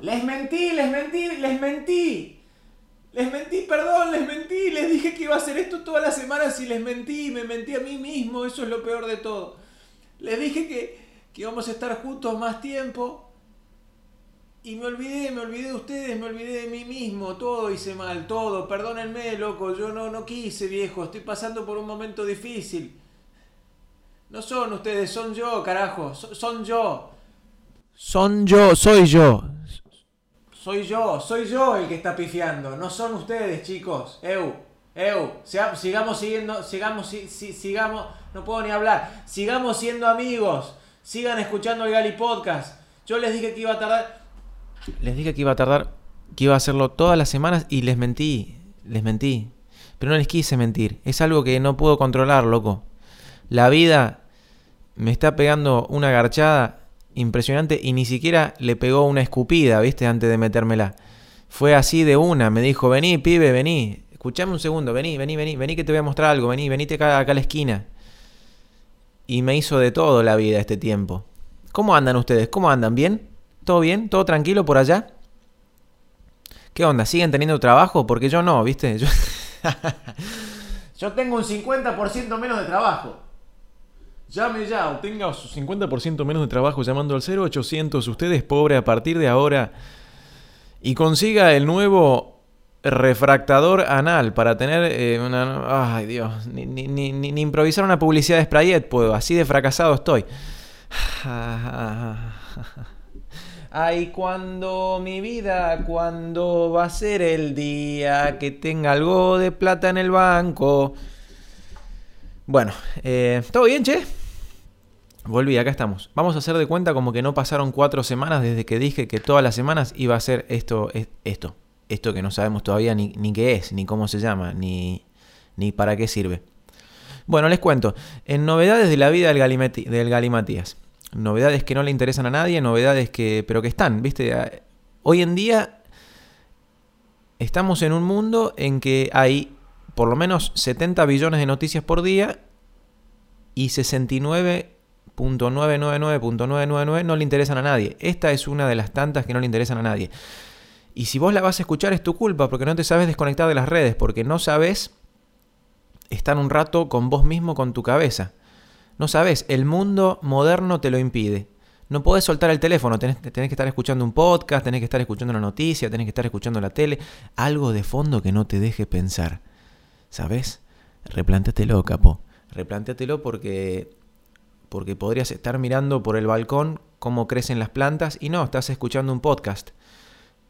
Les mentí, les mentí, les mentí. Les mentí, perdón, les mentí. Les dije que iba a hacer esto todas las semanas y les mentí. Me mentí a mí mismo. Eso es lo peor de todo. Les dije que, que íbamos a estar juntos más tiempo. Y me olvidé, me olvidé de ustedes, me olvidé de mí mismo, todo hice mal, todo. Perdónenme, loco, yo no, no quise, viejo, estoy pasando por un momento difícil. No son ustedes, son yo, carajo, son yo. Son yo, soy yo. Soy yo, soy yo el que está pifiando, no son ustedes, chicos. Eu, eu, sigamos siguiendo, sigamos, sigamos, no puedo ni hablar. Sigamos siendo amigos, sigan escuchando el Gali Podcast. Yo les dije que iba a tardar les dije que iba a tardar, que iba a hacerlo todas las semanas y les mentí, les mentí. Pero no les quise mentir, es algo que no puedo controlar, loco. La vida me está pegando una garchada impresionante y ni siquiera le pegó una escupida, ¿viste? Antes de metérmela. Fue así de una, me dijo, vení, pibe, vení. Escuchame un segundo, vení, vení, vení, vení que te voy a mostrar algo, vení, venite acá, acá a la esquina. Y me hizo de todo la vida este tiempo. ¿Cómo andan ustedes? ¿Cómo andan? ¿Bien? ¿Todo bien? ¿Todo tranquilo por allá? ¿Qué onda? ¿Siguen teniendo trabajo? Porque yo no, ¿viste? Yo, yo tengo un 50% menos de trabajo. Llame ya o tenga su 50% menos de trabajo llamando al 0800 usted es pobre a partir de ahora y consiga el nuevo refractador anal para tener eh, una... Ay Dios, ni, ni, ni, ni, improvisar una publicidad de Sprayet puedo, así de fracasado estoy. Ay, cuando mi vida, cuando va a ser el día que tenga algo de plata en el banco. Bueno, eh, ¿todo bien, che? Volví, acá estamos. Vamos a hacer de cuenta como que no pasaron cuatro semanas desde que dije que todas las semanas iba a ser esto, esto. Esto que no sabemos todavía ni, ni qué es, ni cómo se llama, ni, ni para qué sirve. Bueno, les cuento. En novedades de la vida del, del Galimatías novedades que no le interesan a nadie, novedades que, pero que están, ¿viste? Hoy en día estamos en un mundo en que hay por lo menos 70 billones de noticias por día y 69.999.999 no le interesan a nadie. Esta es una de las tantas que no le interesan a nadie. Y si vos la vas a escuchar es tu culpa porque no te sabes desconectar de las redes, porque no sabes estar un rato con vos mismo, con tu cabeza. No sabes, el mundo moderno te lo impide. No podés soltar el teléfono, tenés, que estar escuchando un podcast, tenés que estar escuchando una noticia, tenés que estar escuchando la tele, algo de fondo que no te deje pensar. ¿Sabes? Replántatelo, capo. Replántatelo porque porque podrías estar mirando por el balcón cómo crecen las plantas y no, estás escuchando un podcast.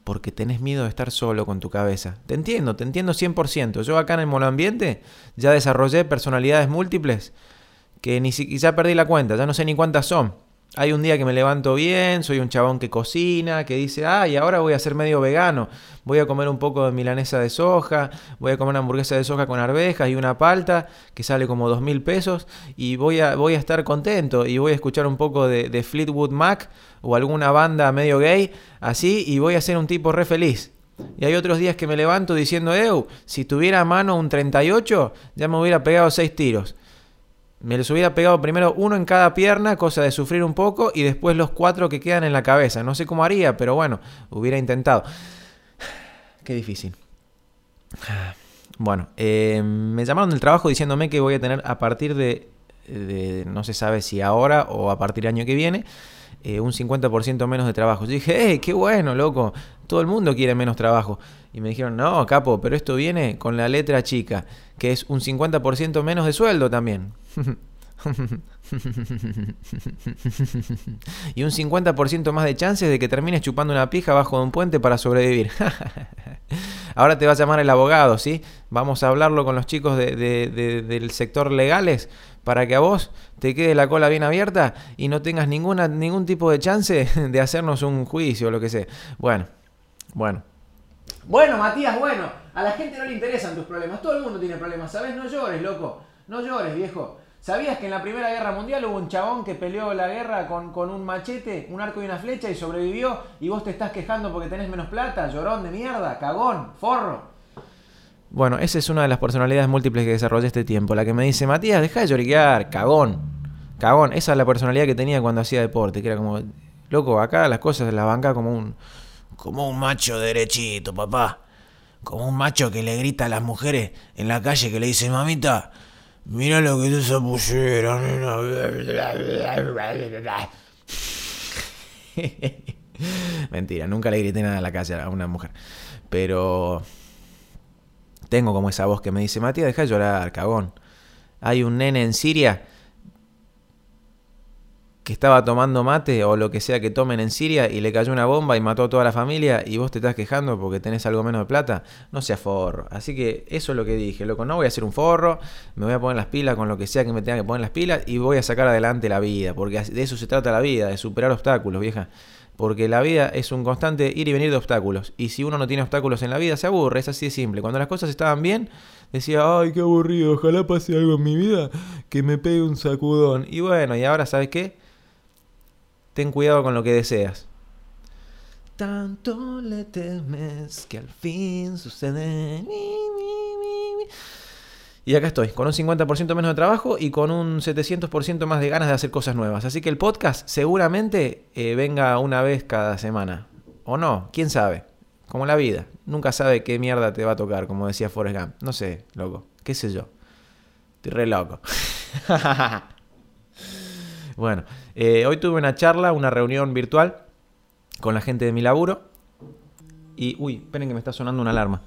Porque tenés miedo de estar solo con tu cabeza. Te entiendo, te entiendo 100%. Yo acá en el monoambiente ya desarrollé personalidades múltiples que ni siquiera perdí la cuenta, ya no sé ni cuántas son. Hay un día que me levanto bien, soy un chabón que cocina, que dice, ay, ahora voy a ser medio vegano, voy a comer un poco de milanesa de soja, voy a comer una hamburguesa de soja con arvejas y una palta que sale como dos mil pesos y voy a, voy a estar contento y voy a escuchar un poco de, de Fleetwood Mac o alguna banda medio gay, así, y voy a ser un tipo re feliz. Y hay otros días que me levanto diciendo, eu, si tuviera a mano un 38, ya me hubiera pegado seis tiros. Me les hubiera pegado primero uno en cada pierna, cosa de sufrir un poco, y después los cuatro que quedan en la cabeza. No sé cómo haría, pero bueno, hubiera intentado. Qué difícil. Bueno, eh, me llamaron del trabajo diciéndome que voy a tener a partir de, no se sabe si ahora o a partir del año que viene, eh, un 50% menos de trabajo. Yo dije, ¡eh, qué bueno, loco! Todo el mundo quiere menos trabajo. Y me dijeron, no, capo, pero esto viene con la letra chica, que es un 50% menos de sueldo también. y un 50% más de chances de que termines chupando una pija bajo de un puente para sobrevivir. Ahora te va a llamar el abogado, ¿sí? Vamos a hablarlo con los chicos del sector legales para que a vos te quede la cola bien abierta y no tengas ningún tipo de chance de hacernos un juicio o lo que sea. Bueno, bueno. Bueno, Matías, bueno, a la gente no le interesan tus problemas. Todo el mundo tiene problemas, ¿sabes? No llores, loco. No llores, viejo. ¿Sabías que en la Primera Guerra Mundial hubo un chabón que peleó la guerra con, con, un machete, un arco y una flecha y sobrevivió? Y vos te estás quejando porque tenés menos plata, llorón de mierda, cagón, forro. Bueno, esa es una de las personalidades múltiples que desarrollé este tiempo. La que me dice, Matías, deja de lloriquear, cagón. Cagón. Esa es la personalidad que tenía cuando hacía deporte, que era como, loco, acá las cosas las banca como un, como un macho derechito, papá. Como un macho que le grita a las mujeres en la calle que le dice, mamita, mira lo que es esa pullera, Mentira, nunca le grité nada en la calle a una mujer. Pero tengo como esa voz que me dice, Matías, deja de llorar, cagón. Hay un nene en Siria que estaba tomando mate o lo que sea que tomen en Siria y le cayó una bomba y mató a toda la familia y vos te estás quejando porque tenés algo menos de plata, no sea forro. Así que eso es lo que dije, loco, no voy a hacer un forro, me voy a poner las pilas con lo que sea que me tenga que poner las pilas y voy a sacar adelante la vida, porque de eso se trata la vida, de superar obstáculos, vieja. Porque la vida es un constante ir y venir de obstáculos. Y si uno no tiene obstáculos en la vida, se aburre, es así de simple. Cuando las cosas estaban bien, decía, ay, qué aburrido, ojalá pase algo en mi vida que me pegue un sacudón. Y bueno, y ahora, ¿sabes qué? Ten cuidado con lo que deseas. Tanto le temes que al fin sucede. Y acá estoy, con un 50% menos de trabajo y con un 700% más de ganas de hacer cosas nuevas. Así que el podcast seguramente eh, venga una vez cada semana. O no, quién sabe. Como la vida. Nunca sabe qué mierda te va a tocar, como decía Forrest Gump. No sé, loco. ¿Qué sé yo? Estoy re loco. bueno, eh, hoy tuve una charla, una reunión virtual con la gente de mi laburo. Y, uy, esperen que me está sonando una alarma.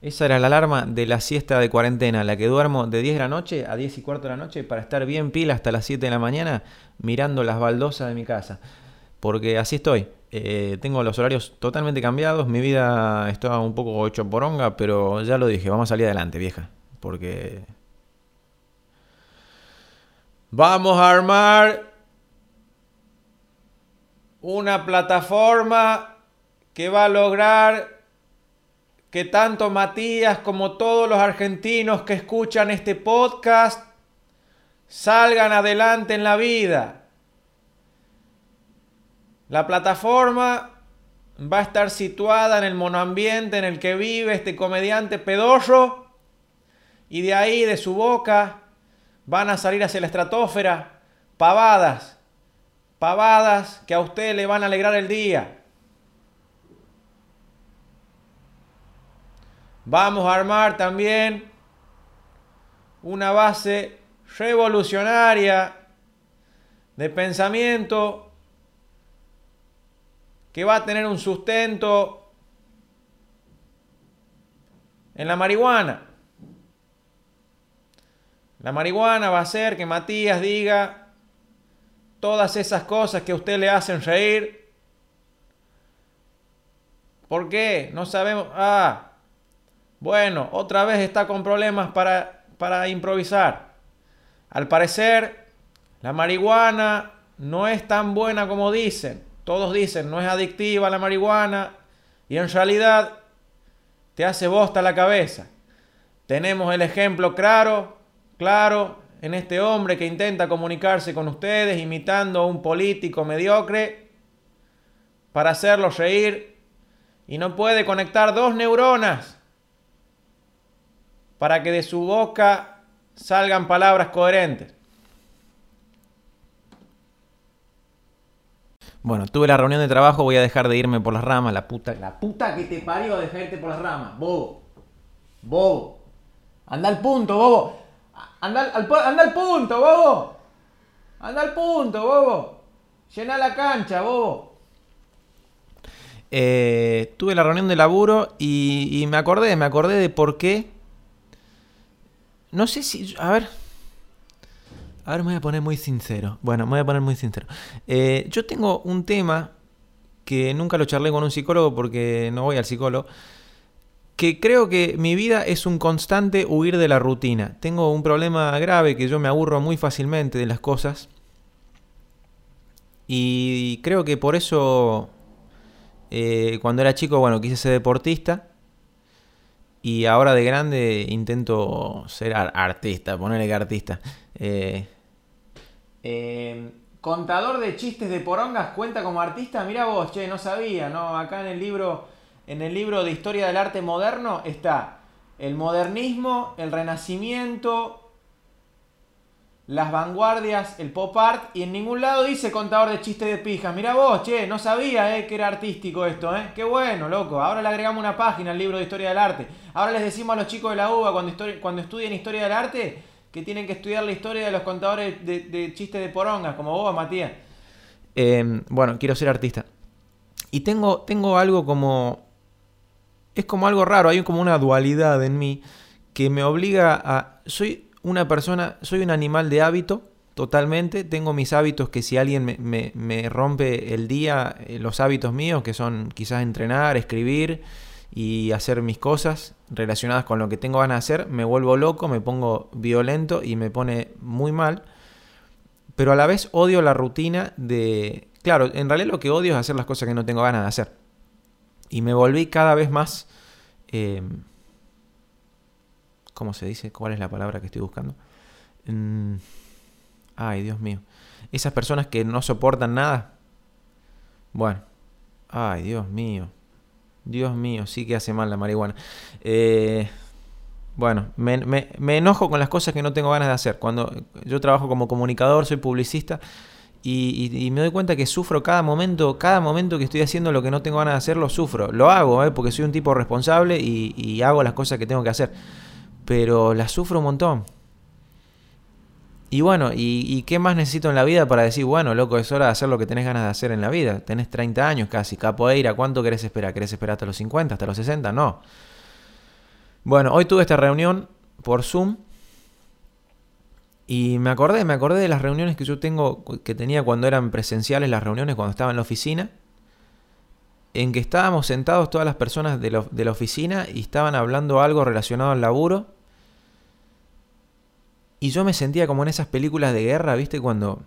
Esa era la alarma de la siesta de cuarentena, la que duermo de 10 de la noche a 10 y cuarto de la noche para estar bien pila hasta las 7 de la mañana mirando las baldosas de mi casa. Porque así estoy. Eh, tengo los horarios totalmente cambiados. Mi vida está un poco hecho poronga, pero ya lo dije, vamos a salir adelante, vieja. Porque Vamos a armar una plataforma que va a lograr que tanto Matías como todos los argentinos que escuchan este podcast salgan adelante en la vida. La plataforma va a estar situada en el monoambiente en el que vive este comediante pedorro y de ahí, de su boca, van a salir hacia la estratosfera pavadas, pavadas que a usted le van a alegrar el día. Vamos a armar también una base revolucionaria de pensamiento que va a tener un sustento en la marihuana. La marihuana va a hacer que Matías diga todas esas cosas que a usted le hacen reír. ¿Por qué? No sabemos. Ah, bueno, otra vez está con problemas para, para improvisar. Al parecer, la marihuana no es tan buena como dicen. Todos dicen, no es adictiva la marihuana. Y en realidad te hace bosta la cabeza. Tenemos el ejemplo claro claro en este hombre que intenta comunicarse con ustedes imitando a un político mediocre para hacerlos reír y no puede conectar dos neuronas para que de su boca salgan palabras coherentes. Bueno, tuve la reunión de trabajo, voy a dejar de irme por las ramas, la puta, la puta que te parió de irte por las ramas, bobo. Bobo. Anda al punto, bobo. Anda al, punto, bobo. Anda al punto, bobo. Llena la cancha, bobo. Eh, tuve la reunión de laburo y, me acordé, me acordé de por qué. No sé si. A ver. A ver, me voy a poner muy sincero. Bueno, me voy a poner muy sincero. Eh, yo tengo un tema que nunca lo charlé con un psicólogo porque no voy al psicólogo que creo que mi vida es un constante huir de la rutina. Tengo un problema grave que yo me aburro muy fácilmente de las cosas. Y creo que por eso eh, cuando era chico, bueno, quise ser deportista. Y ahora de grande intento ser artista, ponerle que artista. Eh, eh, contador de chistes de porongas cuenta como artista. Mira vos, che, no sabía, ¿no? Acá en el libro en el libro de Historia del Arte Moderno está el modernismo, el renacimiento, las vanguardias, el pop art, y en ningún lado dice contador de chistes de pijas. Mira vos, che, no sabía eh, que era artístico esto, ¿eh? Qué bueno, loco. Ahora le agregamos una página al libro de historia del arte. Ahora les decimos a los chicos de la UBA cuando, estudien historia del arte que tienen que estudiar la historia de los contadores de, chistes de porongas, como vos, Matías. Em, bueno, quiero ser artista. Y tengo, tengo algo como... Es como algo raro, hay como una dualidad en mí que me obliga a... Soy una persona, soy un animal de hábito, totalmente. Tengo mis hábitos que si alguien me, rompe el día, eh, los hábitos míos, que son quizás entrenar, escribir y hacer mis cosas relacionadas con lo que tengo ganas de hacer, me vuelvo loco, me pongo violento y me pone muy mal. Pero a la vez odio la rutina de... Claro, en realidad lo que odio es hacer las cosas que no tengo ganas de hacer. Y me volví cada vez más... Eh, ¿Cómo se dice? ¿Cuál es la palabra que estoy buscando? Mm, ay, Dios mío. Esas personas que no soportan nada. Bueno. Ay, Dios mío. Dios mío, sí que hace mal la marihuana. Eh, bueno, me, enojo con las cosas que no tengo ganas de hacer. Cuando yo trabajo como comunicador, soy publicista y, me doy cuenta que sufro cada momento, cada momento que estoy haciendo lo que no tengo ganas de hacer, lo sufro. Lo hago, eh, porque soy un tipo responsable y, hago las cosas que tengo que hacer. Pero las sufro un montón. Y bueno, ¿y, qué más necesito en la vida para decir, bueno, loco, es hora de hacer lo que tenés ganas de hacer en la vida? Tenés 30 años casi, capoeira, ¿cuánto querés esperar? ¿Querés esperar hasta los 50, hasta los 60? No. Bueno, hoy tuve esta reunión por Zoom y me acordé, me acordé de las reuniones que yo tengo, que tenía cuando eran presenciales las reuniones, cuando estaba en la oficina, en que estábamos sentados todas las personas de, de la oficina y estaban hablando algo relacionado al laburo y yo me sentía como en esas películas de guerra, ¿viste? Cuando.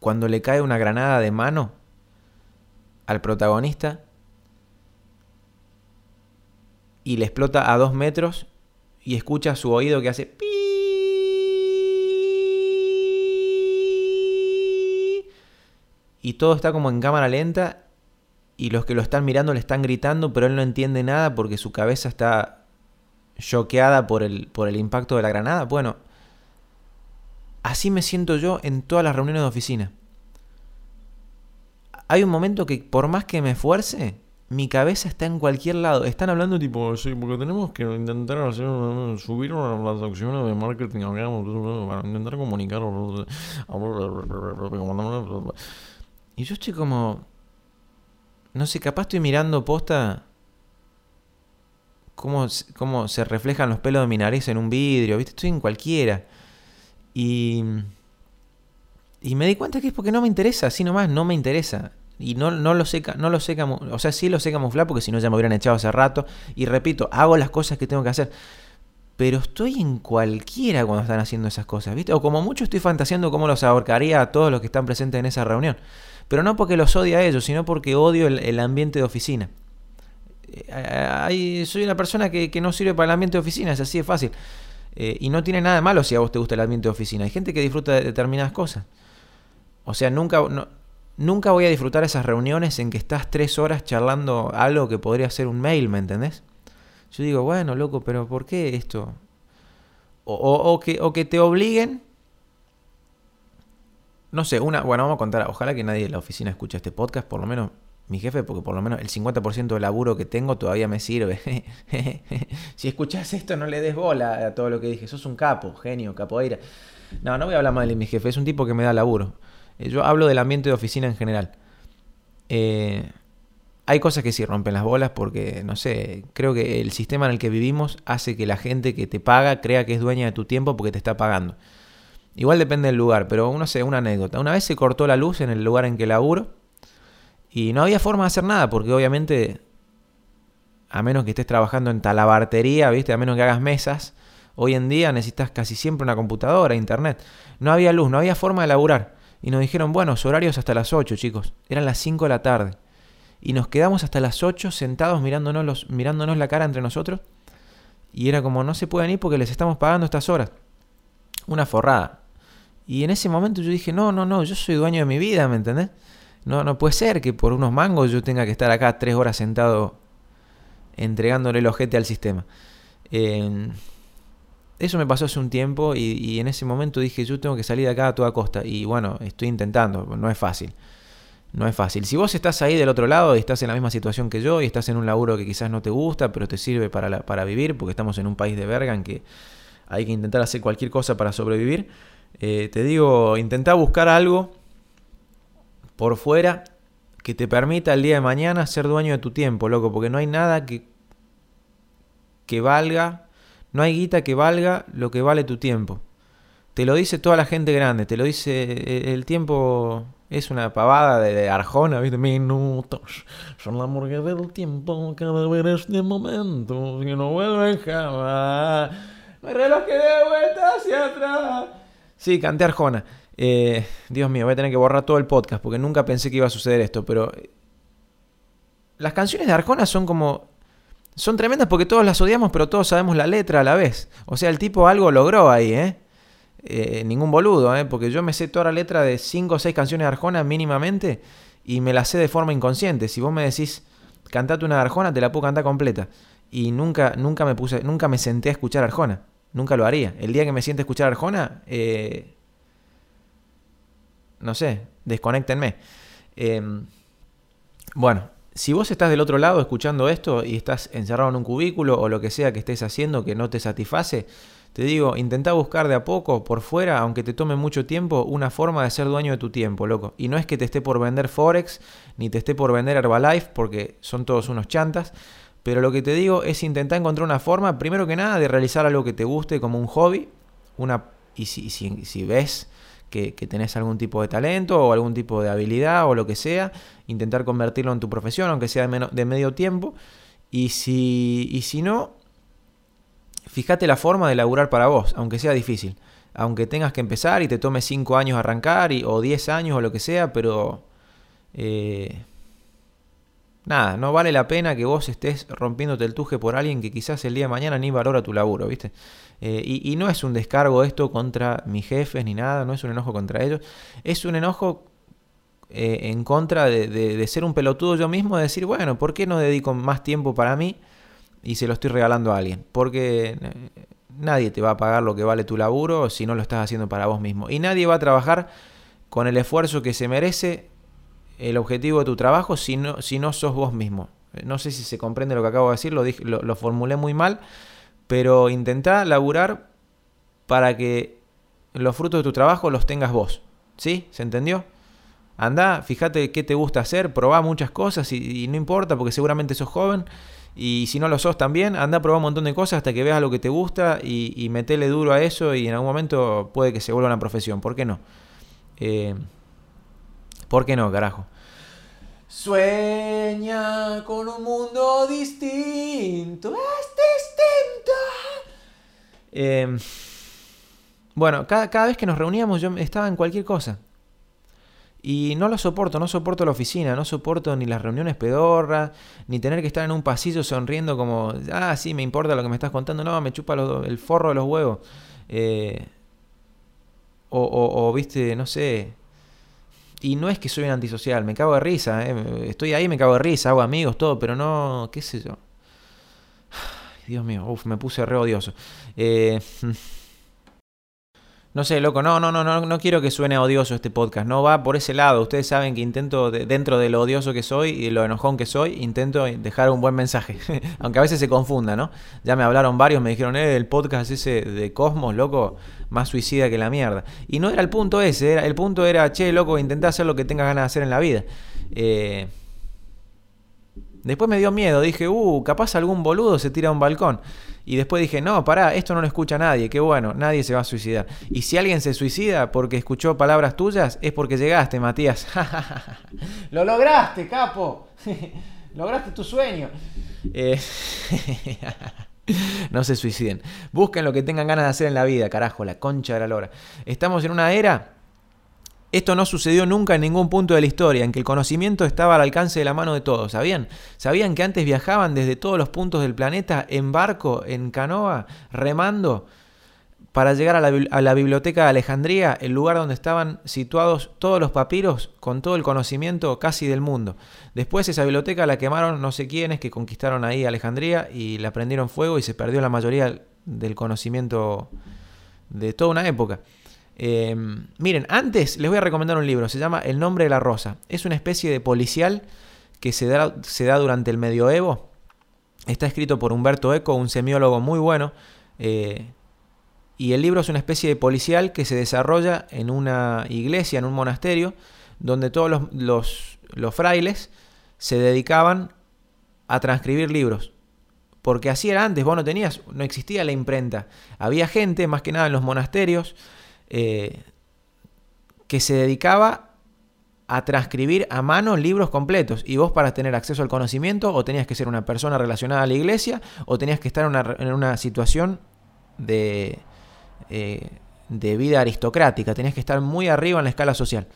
Cuando le cae una granada de mano al protagonista y le explota a dos metros y escucha su oído que hace pi y todo está como en cámara lenta y los que lo están mirando le están gritando pero él no entiende nada porque su cabeza está choqueada por el, por el impacto de la granada. Bueno, así me siento yo en todas las reuniones de oficina. Hay un momento que por más que me esfuerce, mi cabeza está en cualquier lado. Están hablando tipo, sí, porque tenemos que intentar hacer, subir las acciones de marketing para intentar comunicar. Y yo estoy como, no sé, capaz estoy mirando posta cómo, cómo se reflejan los pelos de mi nariz en un vidrio, ¿viste? Estoy en cualquiera. Y, y me di cuenta que es porque no me interesa, así nomás, no me interesa. Y no, no lo sé, no lo sé o sea, sí lo sé camuflar porque si no ya me hubieran echado hace rato. Y repito, hago las cosas que tengo que hacer. Pero estoy en cualquiera cuando están haciendo esas cosas, ¿viste? O como mucho estoy fantaseando cómo los ahorcaría a todos los que están presentes en esa reunión. Pero no porque los odie a ellos, sino porque odio el ambiente de oficina. Eh, soy una persona que, no sirve para el ambiente de oficina, es así de fácil. Eh, y no tiene nada de malo si a vos te gusta el ambiente de oficina. Hay gente que disfruta de determinadas cosas. O sea, nunca, nunca voy a disfrutar esas reuniones en que estás tres horas charlando algo que podría ser un mail, ¿me entendés? Yo digo, bueno, loco, pero ¿por qué esto? O, que, o que te obliguen. No sé, una. Bueno, vamos a contar. Ojalá que nadie de la oficina escuche este podcast, por lo menos mi jefe, porque por lo menos el 50% del laburo que tengo todavía me sirve. si escuchás esto, no le des bola a todo lo que dije. Sos un capo, genio, capoeira. No, no voy a hablar mal de mi jefe, es un tipo que me da laburo. Eh, yo hablo del ambiente de oficina en general. Eh, hay cosas que sí rompen las bolas porque, no sé, creo que el sistema en el que vivimos hace que la gente que te paga crea que es dueña de tu tiempo porque te está pagando. Igual depende del lugar, pero no sé, una anécdota. Una vez se cortó la luz en el lugar en que laburo y no había forma de hacer nada, porque obviamente, a menos que estés trabajando en talabartería, ¿viste? A menos que hagas mesas, hoy en día necesitas casi siempre una computadora, internet. No había luz, no había forma de laburar. Y nos dijeron, bueno, su horario es hasta las 8, chicos. Eran las 5 de la tarde. Y nos quedamos hasta las 8 sentados mirándonos, los, mirándonos la cara entre nosotros. Y era como, no se pueden ir porque les estamos pagando estas horas. Una forrada. Y en ese momento yo dije, no, no, no, yo soy dueño de mi vida, ¿me entendés? No, no puede ser que por unos mangos yo tenga que estar acá tres horas sentado entregándole el ojete al sistema. eso me pasó hace un tiempo y, en ese momento dije, yo tengo que salir de acá a toda costa. Y bueno, estoy intentando, no es fácil. No es fácil. Si vos estás ahí del otro lado y estás en la misma situación que yo y estás en un laburo que quizás no te gusta, pero te sirve para, para vivir, porque estamos en un país de verga en que hay que intentar hacer cualquier cosa para sobrevivir, eh, te digo, intenta buscar algo por fuera que te permita el día de mañana ser dueño de tu tiempo, loco, porque no hay nada que, que valga no hay guita que valga lo que vale tu tiempo. Te lo dice toda la gente grande, te lo dice eh, el tiempo es una pavada de Arjona, ¿viste? Minutos son la morgue del tiempo, cada vez este momento, que no vuelve jamás. Hay reloj que dé vuelta hacia atrás. Sí, canté Arjona. Eh, Dios mío, voy a tener que borrar todo el podcast porque nunca pensé que iba a suceder esto, pero... Eh, las canciones de Arjona son como son tremendas porque todos las odiamos, pero todos sabemos la letra a la vez. O sea, el tipo algo logró ahí, ¿eh? Eh ningún boludo, ¿eh? Porque yo me sé toda la letra de 5 o 6 canciones de Arjona mínimamente y me la sé de forma inconsciente. Si vos me decís, cantate una de Arjona, te la puedo cantar completa. Y nunca, nunca me puse, nunca me senté a escuchar Arjona. Nunca lo haría. El día que me siente a escuchar Arjona, eh, no sé, desconectenme. Em, bueno, si vos estás del otro lado escuchando esto y estás encerrado en un cubículo o lo que sea que estés haciendo que no te satisface, te digo, intenta buscar de a poco, por fuera, aunque te tome mucho tiempo, una forma de ser dueño de tu tiempo, loco. Y no es que te esté por vender Forex, ni te esté por vender Herbalife, porque son todos unos chantas. Pero lo que te digo es intentar encontrar una forma, primero que nada, de realizar algo que te guste como un hobby. Una, y si, si, si ves que, tenés algún tipo de talento o algún tipo de habilidad o lo que sea, intentar convertirlo en tu profesión, aunque sea de, de medio tiempo. Y si, y si no, fíjate la forma de laburar para vos, aunque sea difícil. Aunque tengas que empezar y te tome 5 años arrancar y, o 10 años o lo que sea, pero... Eh, nada, no vale la pena que vos estés rompiéndote el tuje por alguien que quizás el día de mañana ni valora tu laburo, ¿viste? Eh, y, no es un descargo esto contra mis jefes ni nada, no es un enojo contra ellos, es un enojo eh, en contra de, ser un pelotudo yo mismo, de decir, bueno, ¿por qué no dedico más tiempo para mí y se lo estoy regalando a alguien? Porque eh, nadie te va a pagar lo que vale tu laburo si no lo estás haciendo para vos mismo. Y nadie va a trabajar con el esfuerzo que se merece el objetivo de tu trabajo si no, si no sos vos mismo. No sé si se comprende lo que acabo de decir, lo, lo formulé muy mal pero intenta laburar para que los frutos de tu trabajo los tengas vos. ¿Sí? ¿Se entendió? Anda, fíjate qué te gusta hacer, probá muchas cosas y, no importa porque seguramente sos joven y si no lo sos también, anda a probar un montón de cosas hasta que veas lo que te gusta y, y metele duro a eso y en algún momento puede que se vuelva una profesión. ¿Por qué no? Eh, ¿Por qué no, carajo? Sueña con un mundo distinto. Es distinto. Em, bueno, cada, vez que nos reuníamos yo estaba en cualquier cosa. Y no lo soporto, no soporto la oficina, no soporto ni las reuniones pedorras, ni tener que estar en un pasillo sonriendo como, ah, sí, me importa lo que me estás contando, no, me chupa el forro de los huevos. Eh, o, o, viste, no sé, y no es que soy un antisocial, me cago de risa, ¿eh? estoy ahí, me cago de risa, hago amigos, todo, pero no, qué sé yo. Dios mío, uf, me puse re odioso. Eh, no sé, loco, no, no, no, no, no quiero que suene odioso este podcast, no va por ese lado. Ustedes saben que intento, dentro de lo odioso que soy y lo enojón que soy, intento dejar un buen mensaje. Aunque a veces se confunda, ¿no? Ya me hablaron varios, me dijeron, eh, el podcast ese de Cosmos, loco, más suicida que la mierda. Y no era el punto ese, era, el punto era, che, loco, intenta hacer lo que tengas ganas de hacer en la vida. Eh, después me dio miedo, dije, uh, capaz algún boludo se tira a un balcón. Y después dije, no, pará, esto no lo escucha nadie, qué bueno, nadie se va a suicidar. Y si alguien se suicida porque escuchó palabras tuyas, es porque llegaste, Matías. lo lograste, capo. lograste tu sueño. Eh, no se suiciden. Busquen lo que tengan ganas de hacer en la vida, carajo, la concha de la lora. Estamos en una era esto no sucedió nunca en ningún punto de la historia, en que el conocimiento estaba al alcance de la mano de todos. ¿Sabían? ¿Sabían que antes viajaban desde todos los puntos del planeta en barco, en canoa, remando? para llegar a la, biblioteca de Alejandría, el lugar donde estaban situados todos los papiros con todo el conocimiento casi del mundo. Después esa biblioteca la quemaron no sé quiénes que conquistaron ahí Alejandría y la prendieron fuego y se perdió la mayoría del conocimiento de toda una época. Em, miren, antes les voy a recomendar un libro, se llama El nombre de la rosa. Es una especie de policial que se da, durante el medioevo. Está escrito por Humberto Eco, un semiólogo muy bueno. Eh, y el libro es una especie de policial que se desarrolla en una iglesia, en un monasterio, donde todos los, frailes se dedicaban a transcribir libros. Porque así era antes, vos no tenías, no existía la imprenta. Había gente, más que nada en los monasterios, eh, que se dedicaba a transcribir a mano libros completos. Y vos para tener acceso al conocimiento o tenías que ser una persona relacionada a la iglesia o tenías que estar en una situación de, eh, de vida aristocrática, tenías que estar muy arriba en la escala social.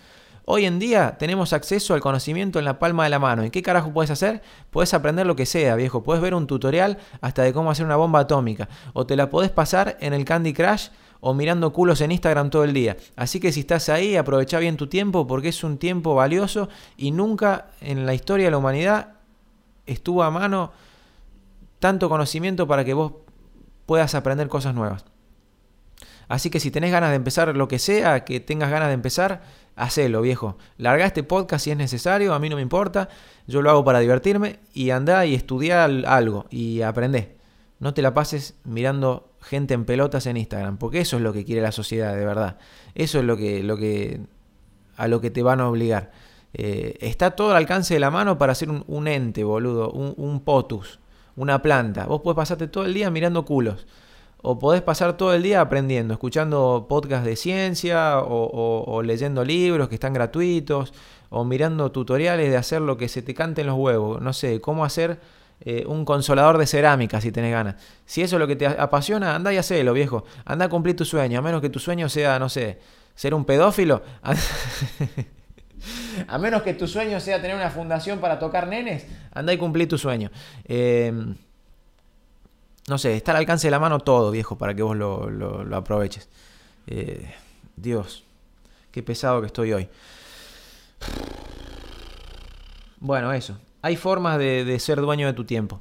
Hoy en día tenemos acceso al conocimiento en la palma de la mano. ¿Y qué carajo puedes hacer? Puedes aprender lo que sea, viejo. Puedes ver un tutorial hasta de cómo hacer una bomba atómica. O te la podés pasar en el Candy Crush o mirando culos en Instagram todo el día. Así que si estás ahí, aprovecha bien tu tiempo porque es un tiempo valioso y nunca en la historia de la humanidad estuvo a mano tanto conocimiento para que vos puedas aprender cosas nuevas. Así que si tenés ganas de empezar lo que sea, que tengas ganas de empezar, hacelo, viejo. Larga este podcast si es necesario, a mí no me importa. Yo lo hago para divertirme y anda y estudia algo y aprende. No te la pases mirando gente en pelotas en Instagram, porque eso es lo que quiere la sociedad, de verdad. Eso es lo que, lo que a lo que te van a obligar. Eh, está todo al alcance de la mano para hacer un, ente, boludo, un, potus, una planta. Vos puedes pasarte todo el día mirando culos o podés pasar todo el día aprendiendo, escuchando podcasts de ciencia o, leyendo libros que están gratuitos o mirando tutoriales de hacer lo que se te cante en los huevos. No sé, cómo hacer eh, un consolador de cerámica si tenés ganas. Si eso es lo que te apasiona, anda y hacelo, viejo. Anda a cumplir tu sueño, a menos que tu sueño sea, no sé, ser un pedófilo. a menos que tu sueño sea tener una fundación para tocar nenes, anda y cumplir tu sueño. Eh, no sé, está al alcance de la mano todo, viejo, para que vos lo, aproveches. Eh, Dios, qué pesado que estoy hoy. Bueno, eso. Hay formas de, ser dueño de tu tiempo.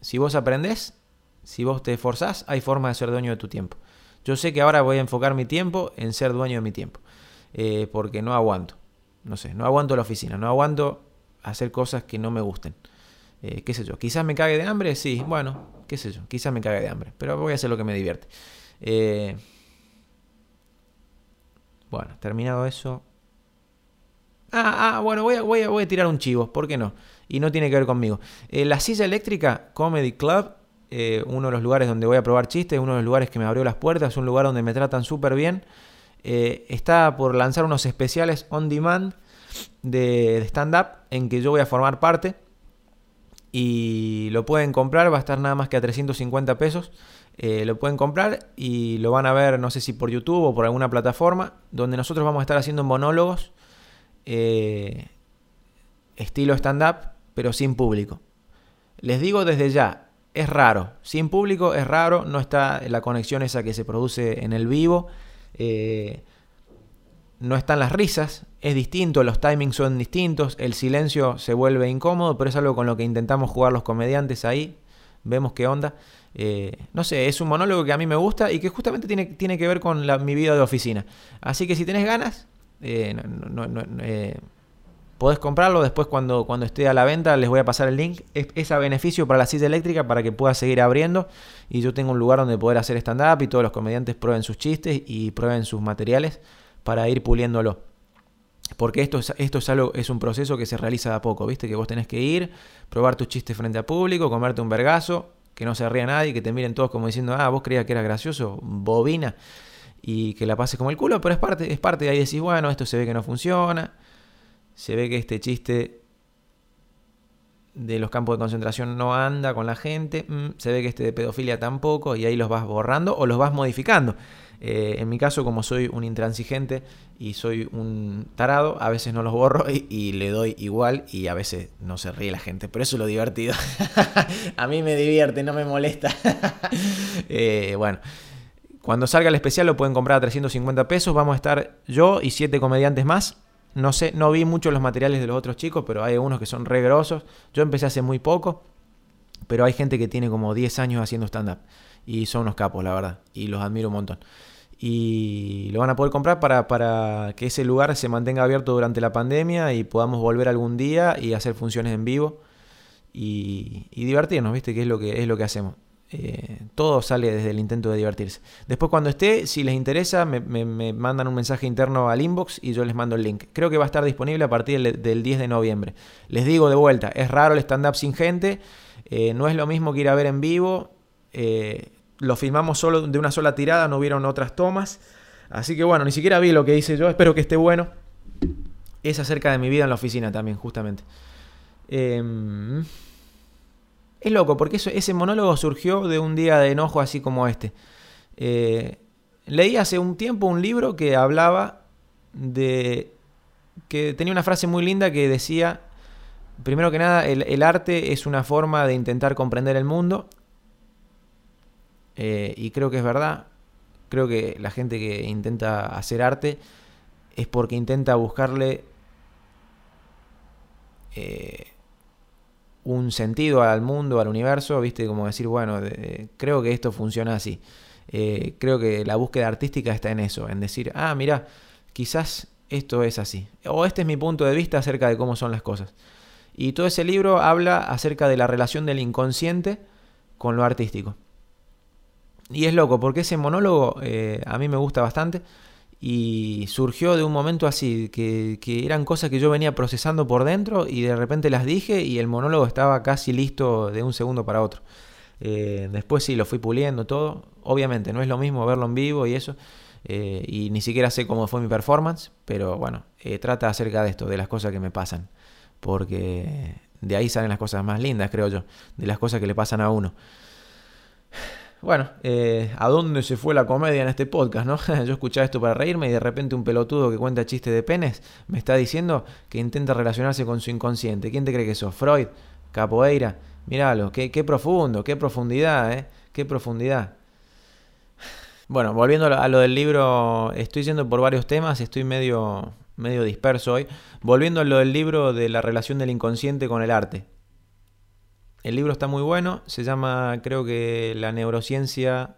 Si vos aprendés, si vos te esforzás, hay formas de ser dueño de tu tiempo. Yo sé que ahora voy a enfocar mi tiempo en ser dueño de mi tiempo. Eh, porque no aguanto. No sé, no aguanto la oficina, no aguanto hacer cosas que no me gusten. Eh, qué sé yo, quizás me cague de hambre, sí, bueno, qué sé yo, quizás me cague de hambre, pero voy a hacer lo que me divierte. Eh, bueno, terminado eso. Ah, ah, bueno, voy a, voy, a, voy a tirar un chivo, ¿por qué no? Y no tiene que ver conmigo. Eh, la silla eléctrica Comedy Club, uno de los lugares donde voy a probar chistes, uno de los lugares que me abrió las puertas, un lugar donde me tratan súper bien. está por lanzar unos especiales on demand de stand-up en que yo voy a formar parte y lo pueden comprar, va a estar nada más que a 350 pesos. Eh, lo pueden comprar y lo van a ver, no sé si por YouTube o por alguna plataforma, donde nosotros vamos a estar haciendo monólogos eh, estilo stand-up, pero sin público. Les digo desde ya, es raro. Sin público es raro, no está la conexión esa que se produce en el vivo. Eh, no están las risas, es distinto, los timings son distintos, el silencio se vuelve incómodo, pero es algo con lo que intentamos jugar los comediantes ahí, vemos qué onda. Eh, no sé, es un monólogo que a mí me gusta y que justamente tiene, tiene que ver con mi vida de oficina. Así que si tenés ganas, eh, eh, podés comprarlo. Después cuando, cuando esté a la venta les voy a pasar el link. Es, a beneficio para la silla eléctrica para que pueda seguir abriendo. Y yo tengo un lugar donde poder hacer stand-up y todos los comediantes prueben sus chistes y prueben sus materiales para ir puliéndolo. Porque esto es, esto es algo, es un proceso que se realiza de a poco, ¿viste? Que vos tenés que ir, probar tus chistes frente a público, comerte un vergazo, que no se ría nadie, que te miren todos como diciendo, ah, vos creías que era gracioso, bobina, y que la pases como el culo, pero es parte, es parte de ahí decís, bueno, esto se ve que no funciona, se ve que este chiste de los campos de concentración no anda con la gente, mm, se ve que este de pedofilia tampoco, y ahí los vas borrando o los vas modificando. Eh, en mi caso, como soy un intransigente y soy un tarado, a veces no los borro y, le doy igual y a veces no se ríe la gente. Pero eso es lo divertido. a mí me divierte, no me molesta. Eh, bueno, Cuando salga el especial lo pueden comprar a 350 pesos. Vamos a estar yo y siete comediantes más. No sé, no vi mucho los materiales de los otros chicos, pero hay unos que son re grosos. Yo empecé hace muy poco, pero hay gente que tiene como 10 años haciendo stand-up. Y son unos capos, la verdad. Y los admiro un montón. Y lo van a poder comprar para, para que ese lugar se mantenga abierto durante la pandemia y podamos volver algún día y hacer funciones en vivo. Y, y divertirnos, ¿viste? Que es lo que, es lo que hacemos. Eh, todo sale desde el intento de divertirse. Después cuando esté, si les interesa, me, mandan un mensaje interno al inbox y yo les mando el link. Creo que va a estar disponible a partir del, 10 de noviembre. Les digo de vuelta, es raro el stand-up sin gente, eh, no es lo mismo que ir a ver en vivo. Eh, lo filmamos solo de una sola tirada, no hubieron otras tomas. Así que bueno, ni siquiera vi lo que hice yo, espero que esté bueno. Es acerca de mi vida en la oficina también, justamente. Eh, es loco, porque ese monólogo surgió de un día de enojo así como este. Eh, leí hace un tiempo un libro que hablaba de... que tenía una frase muy linda que decía, primero que nada, el, arte es una forma de intentar comprender el mundo. Eh, y creo que es verdad. Creo que la gente que intenta hacer arte es porque intenta buscarle... Eh, un sentido al mundo, al universo, ¿viste? Como decir, bueno, creo que esto funciona así. Eh, creo que la búsqueda artística está en eso, en decir, ah, mira, quizás esto es así. O este es mi punto de vista acerca de cómo son las cosas. Y todo ese libro habla acerca de la relación del inconsciente con lo artístico. Y es loco, porque ese monólogo eh, a mí me gusta bastante y surgió de un momento así, que, eran cosas que yo venía procesando por dentro y de repente las dije y el monólogo estaba casi listo de un segundo para otro. Eh, después sí, lo fui puliendo todo. Obviamente, no es lo mismo verlo en vivo y eso. Eh, y ni siquiera sé cómo fue mi performance, pero bueno, eh, trata acerca de esto, de las cosas que me pasan. Porque de ahí salen las cosas más lindas, creo yo, de las cosas que le pasan a uno. Bueno, eh, ¿a dónde se fue la comedia en este podcast, no? Yo escuchaba esto para reírme y de repente un pelotudo que cuenta chistes de penes me está diciendo que intenta relacionarse con su inconsciente. ¿Quién te cree que sos? ¿Freud? ¿Capoeira? Míralo, qué, profundo, qué profundidad, ¿eh? Qué profundidad. Bueno, volviendo a lo del libro, estoy yendo por varios temas, estoy medio, medio disperso hoy. Volviendo a lo del libro de la relación del inconsciente con el arte. El libro está muy bueno, se llama creo que La neurociencia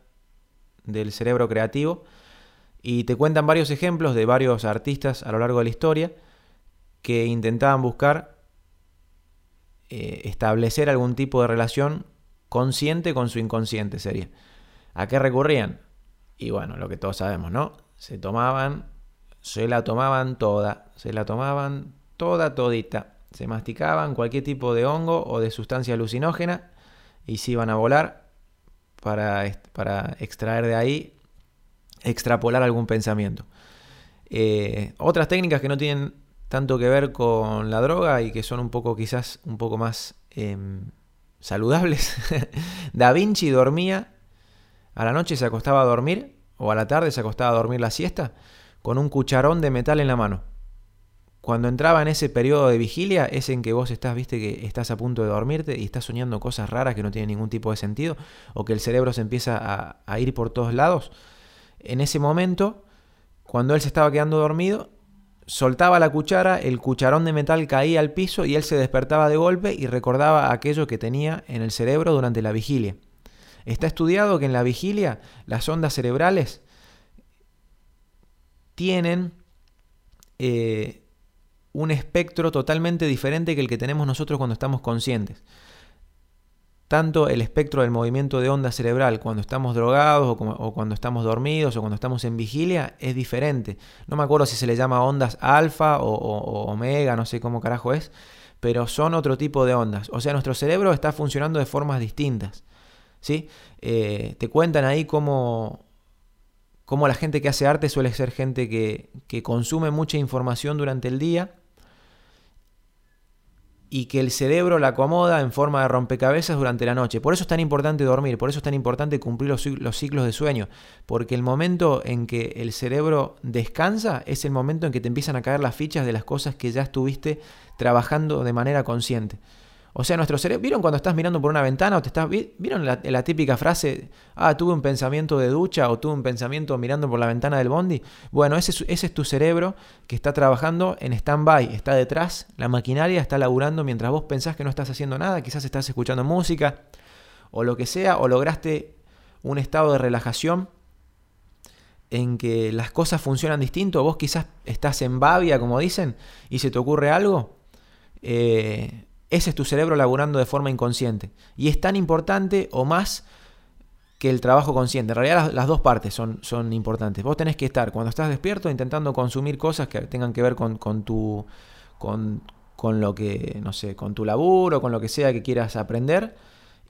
del cerebro creativo y te cuentan varios ejemplos de varios artistas a lo largo de la historia que intentaban buscar eh, establecer algún tipo de relación consciente con su inconsciente sería. ¿A qué recurrían? Y bueno, lo que todos sabemos, ¿no? Se tomaban, se la tomaban toda, se la tomaban toda todita se masticaban cualquier tipo de hongo o de sustancia alucinógena y se iban a volar para, para extraer de ahí, extrapolar algún pensamiento. Eh, otras técnicas que no tienen tanto que ver con la droga y que son un poco quizás un poco más em, saludables. da Vinci dormía, a la noche se acostaba a dormir o a la tarde se acostaba a dormir la siesta con un cucharón de metal en la mano. Cuando entraba en ese periodo de vigilia, es en que vos estás, viste, que estás a punto de dormirte y estás soñando cosas raras que no tienen ningún tipo de sentido, o que el cerebro se empieza a, ir por todos lados. En ese momento, cuando él se estaba quedando dormido, soltaba la cuchara, el cucharón de metal caía al piso y él se despertaba de golpe y recordaba aquello que tenía en el cerebro durante la vigilia. Está estudiado que en la vigilia las ondas cerebrales tienen eh, un espectro totalmente diferente que el que tenemos nosotros cuando estamos conscientes. Tanto el espectro del movimiento de onda cerebral cuando estamos drogados o, cuando estamos dormidos o cuando estamos en vigilia es diferente. No me acuerdo si se le llama ondas alfa o, omega, no sé cómo carajo es, pero son otro tipo de ondas. O sea, nuestro cerebro está funcionando de formas distintas. ¿sí? Eh, te cuentan ahí cómo, cómo la gente que hace arte suele ser gente que, que consume mucha información durante el día y que el cerebro la acomoda en forma de rompecabezas durante la noche. Por eso es tan importante dormir, por eso es tan importante cumplir los, ciclos de sueño, porque el momento en que el cerebro descansa es el momento en que te empiezan a caer las fichas de las cosas que ya estuviste trabajando de manera consciente. O sea, nuestro cerebro, ¿vieron cuando estás mirando por una ventana o te estás, vieron la, típica frase, ah, tuve un pensamiento de ducha o tuve un pensamiento mirando por la ventana del bondi? Bueno, ese, ese es tu cerebro que está trabajando en stand-by, está detrás, la maquinaria está laburando mientras vos pensás que no estás haciendo nada, quizás estás escuchando música o lo que sea, o lograste un estado de relajación en que las cosas funcionan distinto, vos quizás estás en babia, como dicen, y se te ocurre algo. Eh, ese es tu cerebro laburando de forma inconsciente. Y es tan importante o más que el trabajo consciente. En realidad las, dos partes son, son, importantes. Vos tenés que estar cuando estás despierto intentando consumir cosas que tengan que ver con, tu... Con, con lo que, no sé, con tu laburo, con lo que sea que quieras aprender.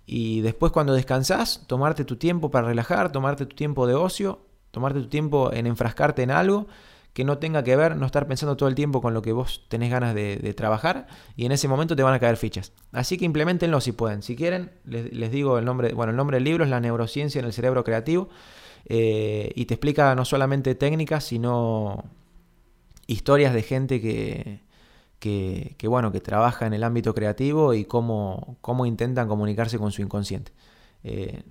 Y después cuando descansás, tomarte tu tiempo para relajar, tomarte tu tiempo de ocio, tomarte tu tiempo en enfrascarte en algo que no tenga que ver, no estar pensando todo el tiempo con lo que vos tenés ganas de, trabajar y en ese momento te van a caer fichas. Así que implementenlo si pueden. Si quieren, les, digo el nombre, bueno, el nombre del libro es La neurociencia en el cerebro creativo eh, y te explica no solamente técnicas, sino historias de gente que, que, bueno, que trabaja en el ámbito creativo y cómo, cómo intentan comunicarse con su inconsciente. Eh,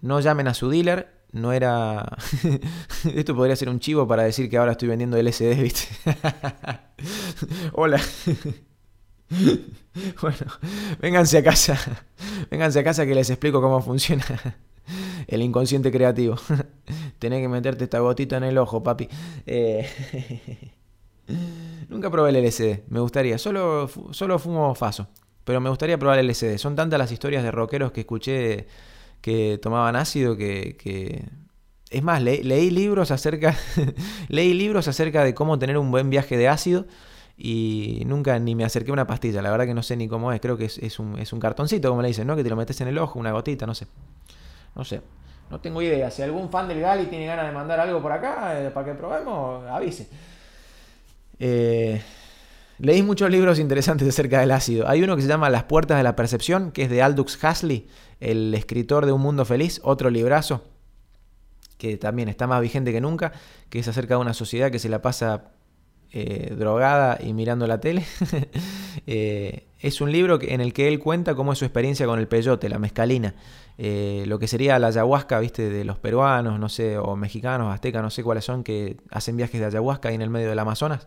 no llamen a su dealer, no era... Esto podría ser un chivo para decir que ahora estoy vendiendo LSD, ¿viste? Hola. bueno, vénganse a casa. Vénganse a casa que les explico cómo funciona el inconsciente creativo. Tenés que meterte esta gotita en el ojo, papi. Eh, nunca probé el LSD, me gustaría. Solo, solo fumo faso, pero me gustaría probar el LSD. Son tantas las historias de rockeros que escuché que tomaban ácido que... Es más, leí libros acerca leí libros acerca de cómo tener un buen viaje de ácido y nunca ni me acerqué a una pastilla. La verdad que no sé ni cómo es. Creo que es, un, es un, cartoncito, como le dicen, ¿no? Que te lo metes en el ojo, una gotita, no sé. No sé. No tengo idea. Si algún fan del Gali tiene ganas de mandar algo por acá eh, para que probemos, avise. Eh, leí muchos libros interesantes acerca del ácido. Hay uno que se llama Las puertas de la percepción, que es de Aldous Huxley el escritor de Un Mundo Feliz, otro librazo que también está más vigente que nunca, que es acerca de una sociedad que se la pasa eh, drogada y mirando la tele. Eh, es un libro en el que él cuenta cómo es su experiencia con el peyote, la mezcalina, eh, lo que sería la ayahuasca, viste, de los peruanos, no sé, o mexicanos, aztecas, no sé cuáles son, que hacen viajes de ayahuasca ahí en el medio del Amazonas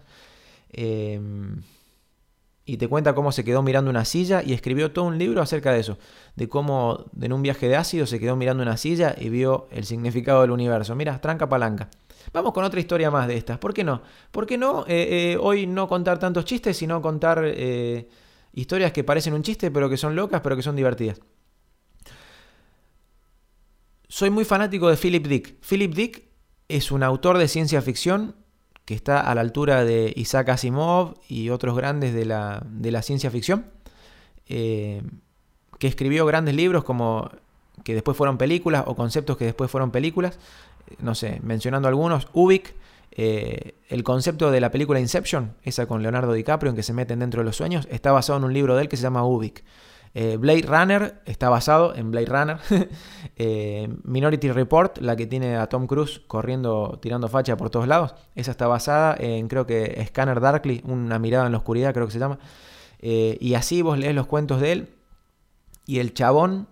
y te cuenta cómo se quedó mirando una silla y escribió todo un libro acerca de eso, de cómo en un viaje de ácido se quedó mirando una silla y vio el significado del universo. Mira, tranca palanca. Vamos con otra historia más de estas. ¿Por qué no? ¿Por qué no eh, eh, hoy no contar tantos chistes, sino contar eh, historias que parecen un chiste, pero que son locas, pero que son divertidas? Soy muy fanático de Philip Dick. Philip Dick es un autor de ciencia ficción que está a la altura de Isaac Asimov y otros grandes de la, ciencia ficción, eh, que escribió grandes libros como que después fueron películas o conceptos que después fueron películas, no sé, mencionando algunos, Ubik, eh, el concepto de la película Inception, esa con Leonardo DiCaprio en que se meten dentro de los sueños, está basado en un libro de él que se llama Ubik. Eh, Blade Runner está basado en Blade Runner. Eh, Minority Report, la que tiene a Tom Cruise corriendo, tirando facha por todos lados, esa está basada en, creo que, Scanner Darkly, una mirada en la oscuridad, creo que se llama. Eh, y así vos lees los cuentos de él y el chabón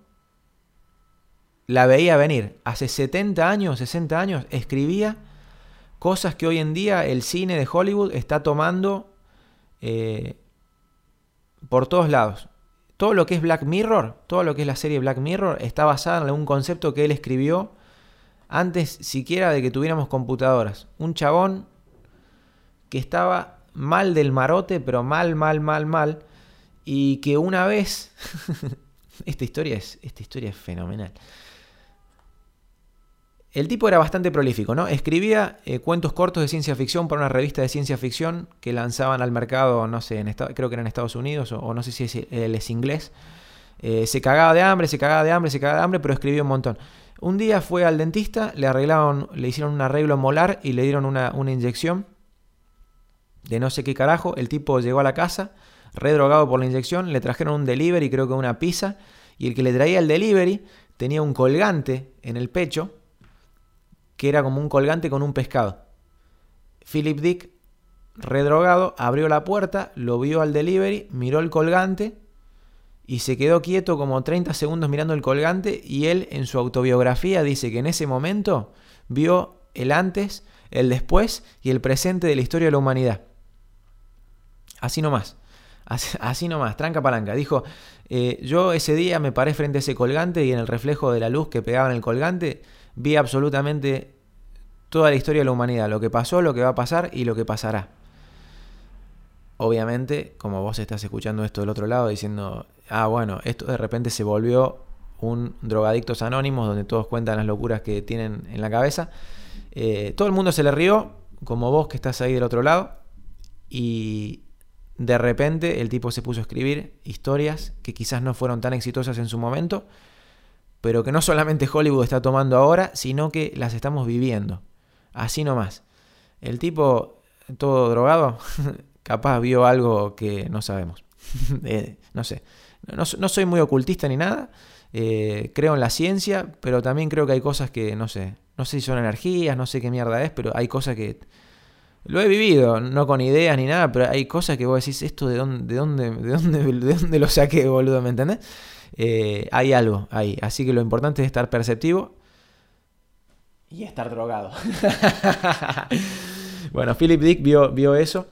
la veía venir. Hace 70 años, 60 años, escribía cosas que hoy en día el cine de Hollywood está tomando por todos lados todo lo que es Black Mirror, todo lo que es la serie Black Mirror, está basada en algún concepto que él escribió antes siquiera de que tuviéramos computadoras. Un chabón que estaba mal del marote, pero mal, mal, mal, mal, y que una vez, esta historia es, esta historia es fenomenal. El tipo era bastante prolífico, ¿no? Escribía eh, cuentos cortos de ciencia ficción para una revista de ciencia ficción que lanzaban al mercado, no sé, en creo que era en Estados Unidos o, no sé si es, él es inglés. Eh, se cagaba de hambre, se cagaba de hambre, se cagaba de hambre, pero escribió un montón. Un día fue al dentista, le arreglaron, le hicieron un arreglo molar y le dieron una, una inyección de no sé qué carajo. El tipo llegó a la casa, redrogado por la inyección, le trajeron un delivery, creo que una pizza, y el que le traía el delivery tenía un colgante en el pecho que era como un colgante con un pescado. Philip Dick, redrogado, abrió la puerta, lo vio al delivery, miró el colgante y se quedó quieto como 30 segundos mirando el colgante y él en su autobiografía dice que en ese momento vio el antes, el después y el presente de la historia de la humanidad. Así nomás. Así, nomás, tranca palanca. Dijo, eh, yo ese día me paré frente a ese colgante y en el reflejo de la luz que pegaba en el colgante vi absolutamente toda la historia de la humanidad, lo que pasó, lo que va a pasar y lo que pasará. Obviamente, como vos estás escuchando esto del otro lado diciendo, ah, bueno, esto de repente se volvió un drogadictos anónimos donde todos cuentan las locuras que tienen en la cabeza. Eh, todo el mundo se le rió, como vos que estás ahí del otro lado, y de repente el tipo se puso a escribir historias que quizás no fueron tan exitosas en su momento, pero que no solamente Hollywood está tomando ahora, sino que las estamos viviendo. Así nomás. El tipo, todo drogado, capaz vio algo que no sabemos. Eh, no sé. No, soy muy ocultista ni nada. Eh, creo en la ciencia, pero también creo que hay cosas que, no sé, no sé si son energías, no sé qué mierda es, pero hay cosas que lo he vivido, no con ideas ni nada, pero hay cosas que vos decís, esto de dónde, de dónde, de dónde, de dónde lo saqué, boludo, ¿me entendés? Eh, hay algo ahí. Así que lo importante es estar perceptivo y estar drogado. bueno, Philip Dick vio, vio, eso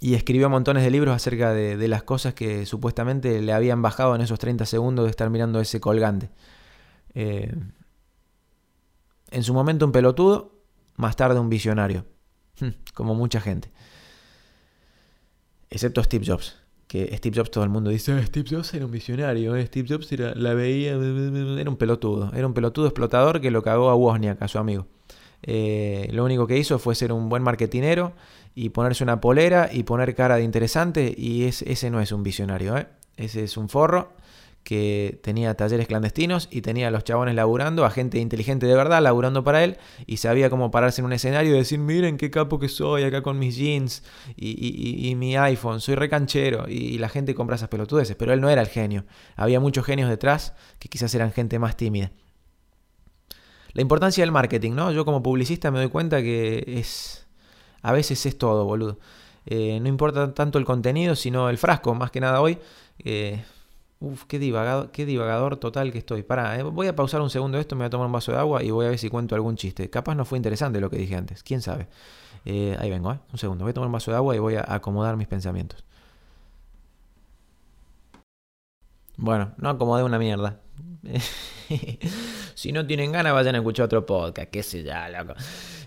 y escribió montones de libros acerca de, las cosas que supuestamente le habían bajado en esos 30 segundos de estar mirando ese colgante. Eh, en su momento un pelotudo, más tarde un visionario. como mucha gente. Excepto Steve Jobs. Que Steve Jobs todo el mundo dice, ah, Steve Jobs era un visionario, eh, Steve Jobs era, la veía, era un pelotudo, era un pelotudo explotador que lo cagó a Wozniak, a su amigo. Eh, lo único que hizo fue ser un buen marketinero y ponerse una polera y poner cara de interesante y ese no es un visionario, ¿eh? ese es un forro que tenía talleres clandestinos y tenía a los chabones laburando, a gente inteligente de verdad laburando para él y sabía cómo pararse en un escenario y decir, miren qué capo que soy acá con mis jeans y, mi iPhone, soy recanchero y, la gente compra esas pelotudeces, pero él no era el genio, había muchos genios detrás que quizás eran gente más tímida. La importancia del marketing, ¿no? Yo como publicista me doy cuenta que es... A veces es todo, boludo. Eh, no importa tanto el contenido, sino el frasco, más que nada hoy. Eh, Uf, qué divagador, qué divagador total que estoy. Pará, eh, voy a pausar un segundo esto, me voy a tomar un vaso de agua y voy a ver si cuento algún chiste. Capaz no fue interesante lo que dije antes, quién sabe. Eh, ahí vengo, ¿eh? Un segundo, voy a tomar un vaso de agua y voy a acomodar mis pensamientos. Bueno, no acomodé una mierda. si no tienen ganas, vayan a escuchar otro podcast, qué sé ya, loco.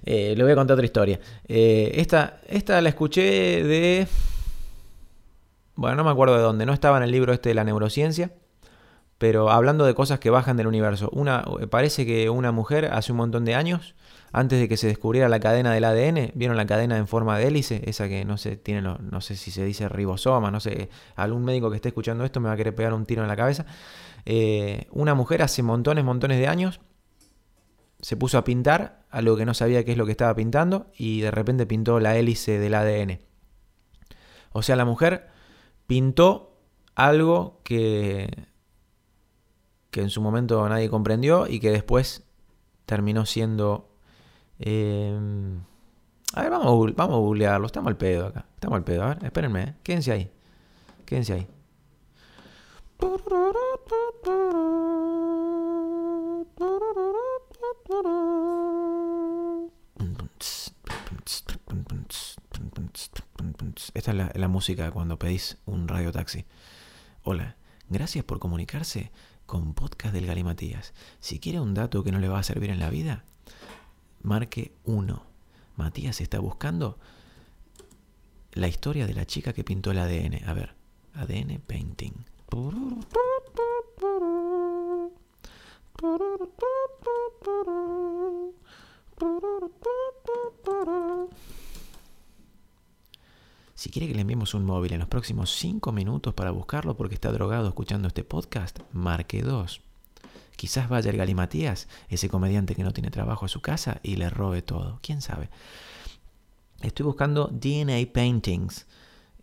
Eh, les voy a contar otra historia. Esta, esta la escuché de bueno, no me acuerdo de dónde, no estaba en el libro este de la neurociencia, pero hablando de cosas que bajan del universo. Una, parece que una mujer hace un montón de años, antes de que se descubriera la cadena del ADN, vieron la cadena en forma de hélice, esa que no sé, tiene, no sé si se dice ribosoma, no sé, algún médico que esté escuchando esto me va a querer pegar un tiro en la cabeza. Eh, una mujer hace montones, montones de años se puso a pintar algo que no sabía qué es lo que estaba pintando y de repente pintó la hélice del ADN. O sea, la mujer pintó algo que, que en su momento nadie comprendió y que después terminó siendo... Eh, a ver, vamos a, vamos a googlearlo. Estamos al pedo acá. Estamos al pedo. A ver, espérenme. ¿eh? Quédense ahí. Quédense ahí. Esta es la, música cuando pedís un radio taxi. Hola, gracias por comunicarse con Podcast del Galimatías. Si quiere un dato que no le va a servir en la vida, marque 1. Matías está buscando la historia de la chica que pintó el ADN. A ver, ADN Painting. Si quiere que le enviemos un móvil en los próximos 5 minutos para buscarlo porque está drogado escuchando este podcast, marque 2. Quizás vaya el Galimatías, ese comediante que no tiene trabajo a su casa, y le robe todo. ¿Quién sabe? Estoy buscando DNA Paintings.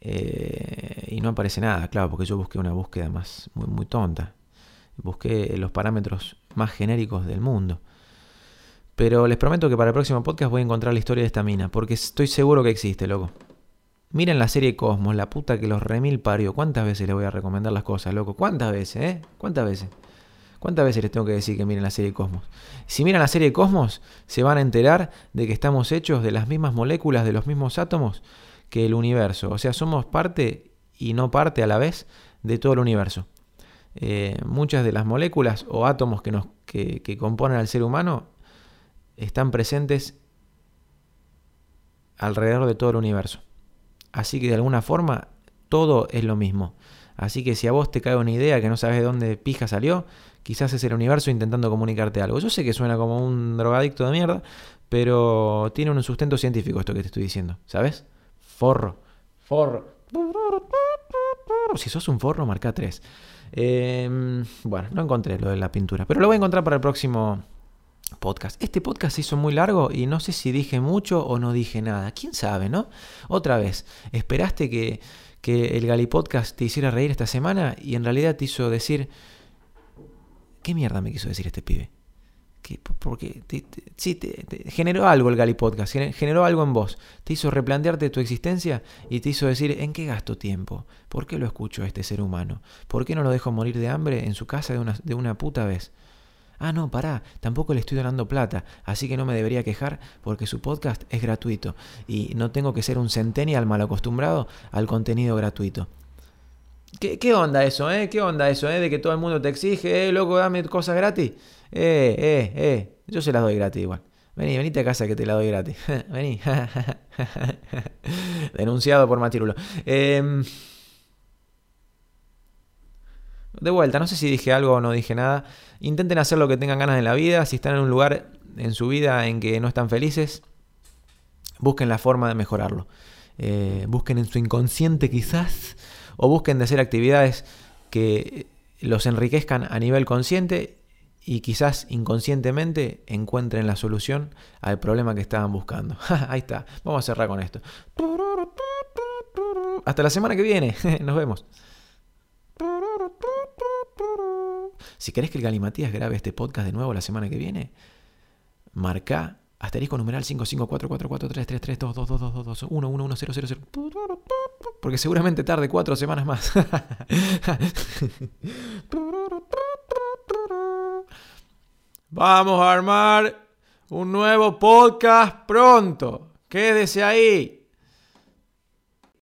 Eh, y no aparece nada, claro, porque yo busqué una búsqueda más muy, muy tonta. Busqué los parámetros más genéricos del mundo. Pero les prometo que para el próximo podcast voy a encontrar la historia de esta mina, porque estoy seguro que existe, loco. Miren la serie Cosmos, la puta que los remil parió. ¿Cuántas veces les voy a recomendar las cosas, loco? ¿Cuántas veces, eh? ¿Cuántas veces? ¿Cuántas veces les tengo que decir que miren la serie Cosmos? Si miran la serie Cosmos, se van a enterar de que estamos hechos de las mismas moléculas, de los mismos átomos que el universo. O sea, somos parte y no parte a la vez de todo el universo. Eh, muchas de las moléculas o átomos que, nos, que, que componen al ser humano están presentes alrededor de todo el universo. Así que de alguna forma todo es lo mismo. Así que si a vos te cae una idea que no sabes de dónde pija salió, quizás es el universo intentando comunicarte algo. Yo sé que suena como un drogadicto de mierda, pero tiene un sustento científico esto que te estoy diciendo, ¿sabes? Forro, forro. Si sos un forro, marca 3. Em, bueno, no encontré lo de la pintura, pero lo voy a encontrar para el próximo podcast. Este podcast se hizo muy largo y no sé si dije mucho o no dije nada. ¿Quién sabe, no? Otra vez, esperaste que, que el Gali Podcast te hiciera reír esta semana y en realidad te hizo decir... ¿Qué mierda me quiso decir este pibe? porque sí, te, generó algo el Gali Podcast, generó algo en vos, te hizo replantearte tu existencia y te hizo decir, ¿en qué gasto tiempo? ¿Por qué lo escucho a este ser humano? ¿Por qué no lo dejo morir de hambre en su casa de una, de una puta vez? Ah, no, pará, tampoco le estoy donando plata, así que no me debería quejar porque su podcast es gratuito y no tengo que ser un centennial mal acostumbrado al contenido gratuito. ¿Qué, ¿Qué, onda eso, eh? ¿Qué onda eso, eh? De que todo el mundo te exige, eh, loco, dame cosas gratis. Eh, eh, eh. Yo se las doy gratis igual. Vení, venite a casa que te la doy gratis. Vení. Denunciado por Matirulo. Eh, de vuelta, no sé si dije algo o no dije nada. Intenten hacer lo que tengan ganas en la vida. Si están en un lugar en su vida en que no están felices, busquen la forma de mejorarlo. Eh, busquen en su inconsciente quizás, o busquen de hacer actividades que los enriquezcan a nivel consciente y quizás inconscientemente encuentren la solución al problema que estaban buscando. Ahí está, vamos a cerrar con esto. Hasta la semana que viene, nos vemos. Si querés que el Galimatías grabe este podcast de nuevo la semana que viene, marca asterisco numeral 5544433322222211100. Porque seguramente tarde cuatro semanas más. Vamos a armar un nuevo podcast pronto. Quédese ahí.